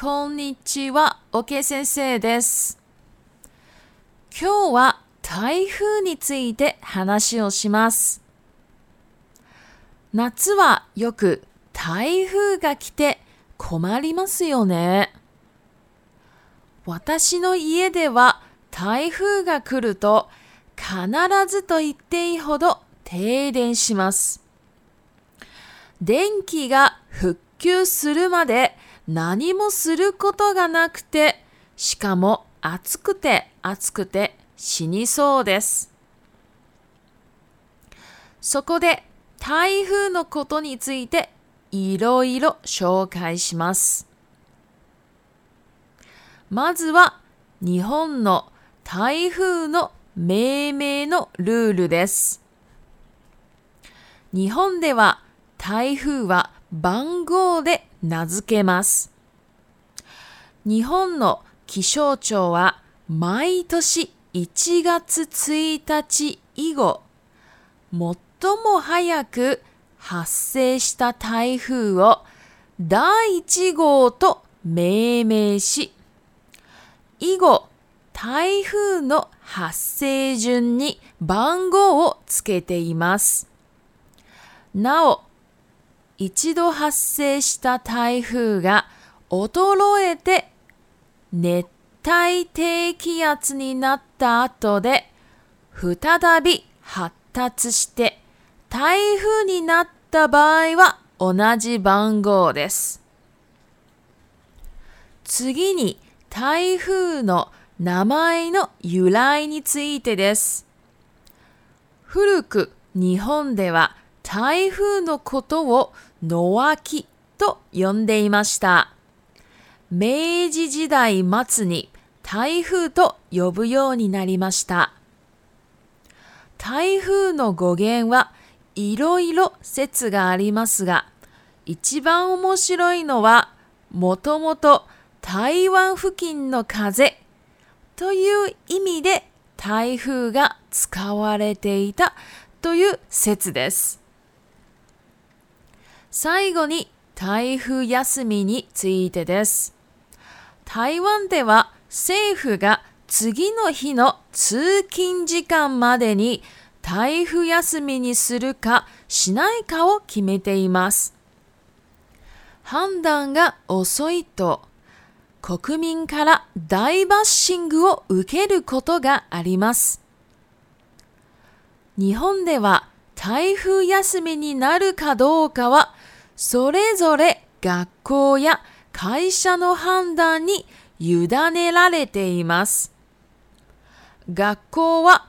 こんにちは、OK 先生です。今日は台風について話をします。夏はよく台風が来て困りますよね。私の家では台風が来ると必ずと言っていいほど停電します。電気が復旧するまで何もすることがなくて、しかも暑くて暑くて死にそうです。そこで台風のことについていろいろ紹介します。まずは日本の台風の命名のルールです。日本では台風は番号で名付けます。日本の気象庁は毎年1月1日以後、最も早く発生した台風を第1号と命名し、以後、台風の発生順に番号をつけています。なお、一度発生した台風が衰えて熱帯低気圧になった後で再び発達して台風になった場合は同じ番号です。次に台風の名前の由来についてです。古く日本では台風のことを野脇と呼んでいました。明治時代末に台風と呼ぶようになりました。台風の語源はいろいろ説がありますが、一番面白いのは、もともと台湾付近の風という意味で台風が使われていたという説です。最後に台風休みについてです。台湾では政府が次の日の通勤時間までに台風休みにするかしないかを決めています。判断が遅いと国民から大バッシングを受けることがあります。日本では台風休みになるかどうかはそれぞれ学校や会社の判断に委ねられています。学校は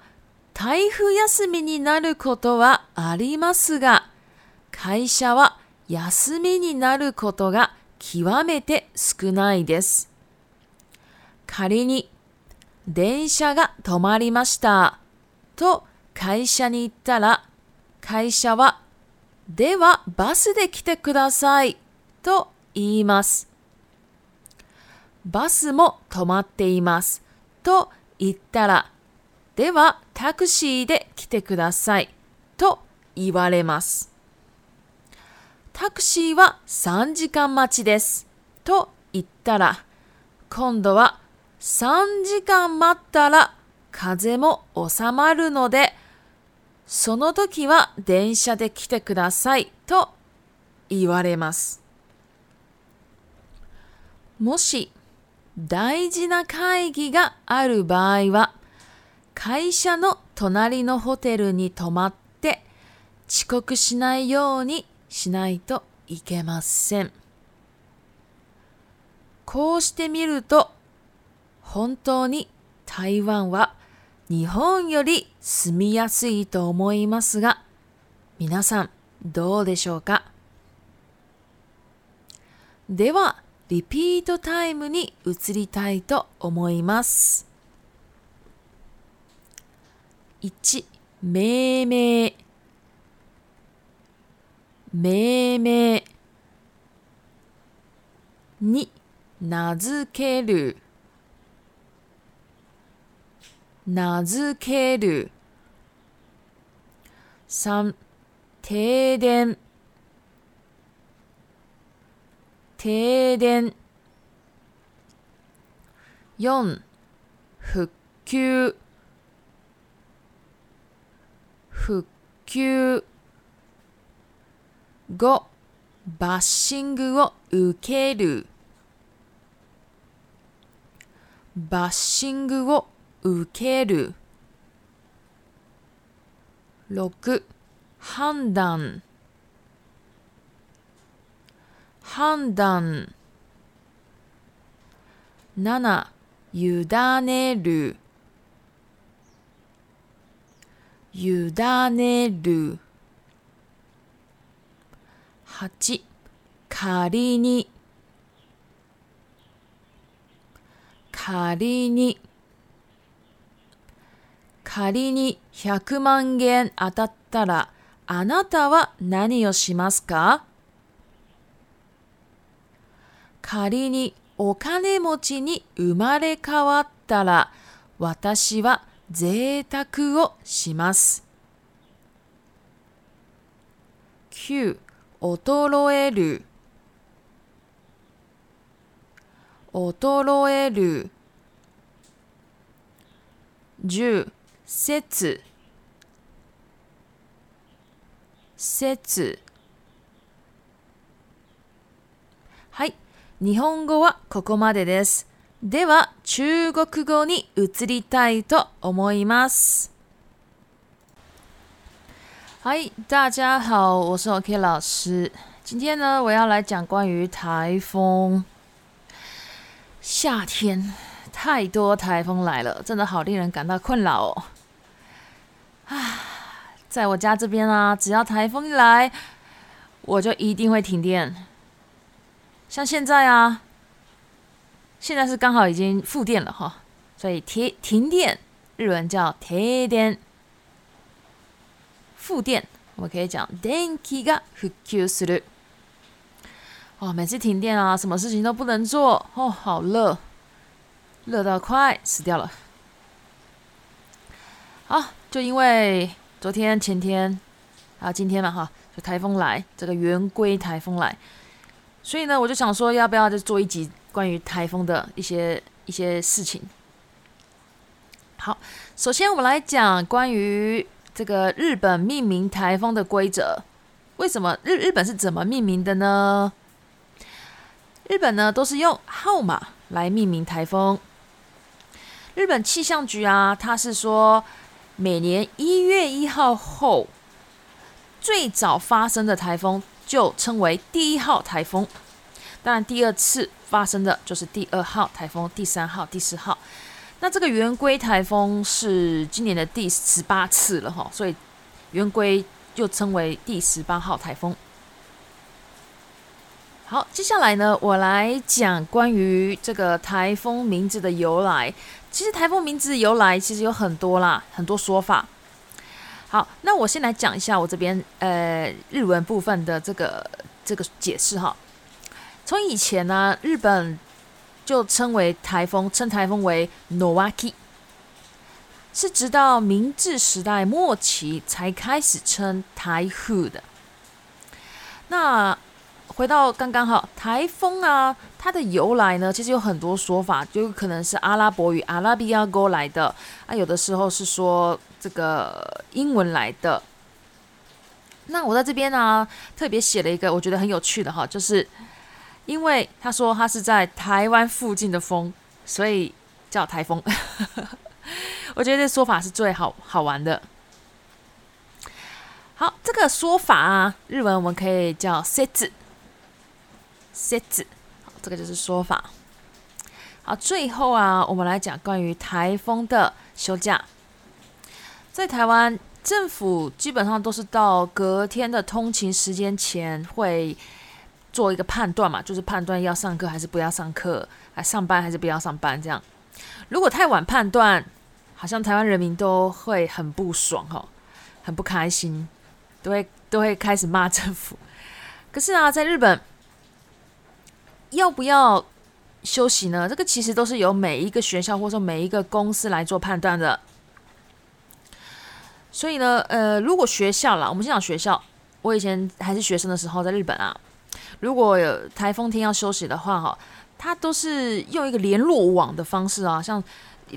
台風休みになることはありますが、会社は休みになることが極めて少ないです。仮に電車が止まりましたと会社に行ったら、会社はではバスで来てくださいと言います。バスも止まっていますと言ったら、ではタクシーで来てくださいと言われます。タクシーは3時間待ちですと言ったら、今度は3時間待ったら風も収まるので、その時は電車で来てくださいと言われます。もし大事な会議がある場合は、会社の隣のホテルに泊まって遅刻しないようにしないといけません。こうしてみると、本当に台湾は日本より住みやすいと思いますが、皆さんどうでしょうか？では、リピートタイムに移りたいと思います。1、命名。命名。2、名付ける。名付ける。3、停電。停電。4復旧復旧5バッシングを受けるバッシングを受ける。6判断。判断。7委ねる。委ねる。8仮に。仮に。仮に100万円当たったらあなたは何をしますか？仮にお金持ちに生まれ変わったら私は贅沢をします。9. 衰える衰える10節節はい日本語はここまでですでは中国語に移りたいと思います嗨，大家好，我是 OK 老师。今天呢，我要来讲关于台风。夏天太多台风来了，真的好令人感到困扰哦。啊，在我家这边啊，只要台风一来，我就一定会停电。像现在啊，现在是刚好已经复电了哈，所以停停电日文叫停电。复电，我们可以讲電気が復旧する。哦，每次停电啊，什么事情都不能做哦，好热，热到快死掉了。好， 就因为昨天、前天还有今天嘛，哈，就台风来，这个圆规台风来，所以呢，我就想说，要不要再做一集关于台风的一些一些事情？好，首先我们来讲关于。这个日本命名台风的规则，为什么日日本是怎么命名的呢？日本呢都是用号码来命名台风。日本气象局啊，它是说每年一月一号后最早发生的台风就称为第一号台风，当然第二次发生的就是第二号台风，第三号、第四号。那这个圆规台风是今年的第十八次了哈，所以圆规又称为第十八号台风。好，接下来呢，我来讲关于这个台风名字的由来。其实台风名字由来其实有很多啦，很多说法。好，那我先来讲一下我这边呃日文部分的这个这个解释哈。从以前呢，日本。就称为台风，称台风为 Nowaki，是直到明治时代末期才开始称台风的。那回到刚刚哈，台风啊，它的由来呢，其实有很多说法，就有可能是阿拉伯语阿拉比亚语来的，啊，有的时候是说这个英文来的。那我在这边呢，特别写了一个我觉得很有趣的哈，就是。因为他说他是在台湾附近的风，所以叫台风。我觉得这说法是最好好玩的。好，这个说法啊，日文我们可以叫 “set”，“set”。这个就是说法。好，最后啊，我们来讲关于台风的休假。在台湾，政府基本上都是到隔天的通勤时间前会。做一个判断嘛，就是判断要上课还是不要上课，还上班还是不要上班这样。如果太晚判断，好像台湾人民都会很不爽哈，很不开心，都会都会开始骂政府。可是啊，在日本，要不要休息呢？这个其实都是由每一个学校或者说每一个公司来做判断的。所以呢，呃，如果学校啦，我们先讲学校，我以前还是学生的时候，在日本啊。如果有台风天要休息的话，哈，他都是用一个联络网的方式啊，像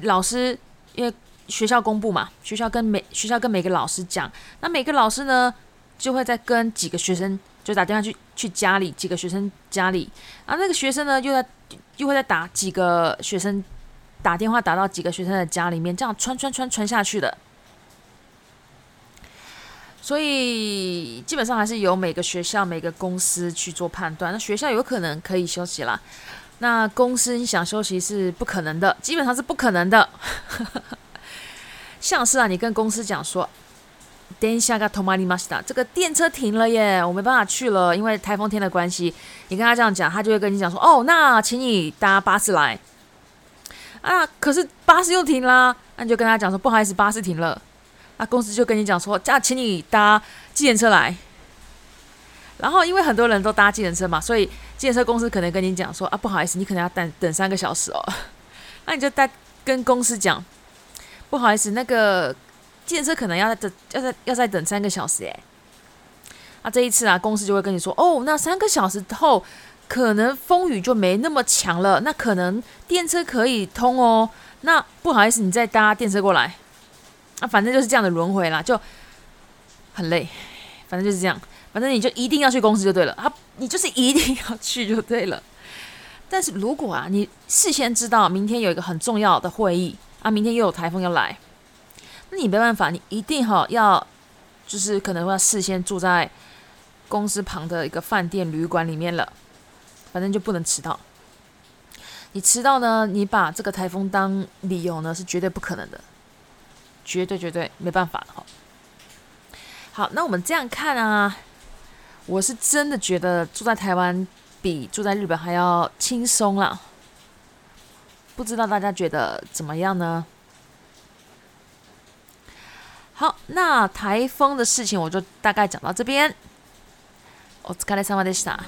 老师因为学校公布嘛，学校跟每学校跟每个老师讲，那每个老师呢就会再跟几个学生就打电话去去家里几个学生家里，然后那个学生呢又在又会再打几个学生打电话打到几个学生的家里面，这样穿穿穿穿下去的。所以基本上还是由每个学校、每个公司去做判断。那学校有可能可以休息啦，那公司你想休息是不可能的，基本上是不可能的。像是啊，你跟公司讲说，等下个 tomari m a s t a 这个电车停了耶，我没办法去了，因为台风天的关系。你跟他这样讲，他就会跟你讲说，哦，那请你搭巴士来。啊，可是巴士又停啦，那你就跟他讲说，不好意思，巴士停了。那公司就跟你讲说，这样请你搭计程车来。然后因为很多人都搭计程车嘛，所以计程车公司可能跟你讲说，啊，不好意思，你可能要等等三个小时哦。那你就带跟公司讲，不好意思，那个计程车可能要等，要再要再等三个小时哎。那这一次啊，公司就会跟你说，哦，那三个小时后可能风雨就没那么强了，那可能电车可以通哦。那不好意思，你再搭电车过来。啊，反正就是这样的轮回啦，就很累。反正就是这样，反正你就一定要去公司就对了。啊，你就是一定要去就对了。但是如果啊，你事先知道明天有一个很重要的会议啊，明天又有台风要来，那你没办法，你一定哈要就是可能会要事先住在公司旁的一个饭店旅馆里面了。反正就不能迟到。你迟到呢，你把这个台风当理由呢，是绝对不可能的。绝对绝对没办法哈。好，那我们这样看啊，我是真的觉得住在台湾比住在日本还要轻松啦。不知道大家觉得怎么样呢？好，那台风的事情我就大概讲到这边。お疲れ様でした。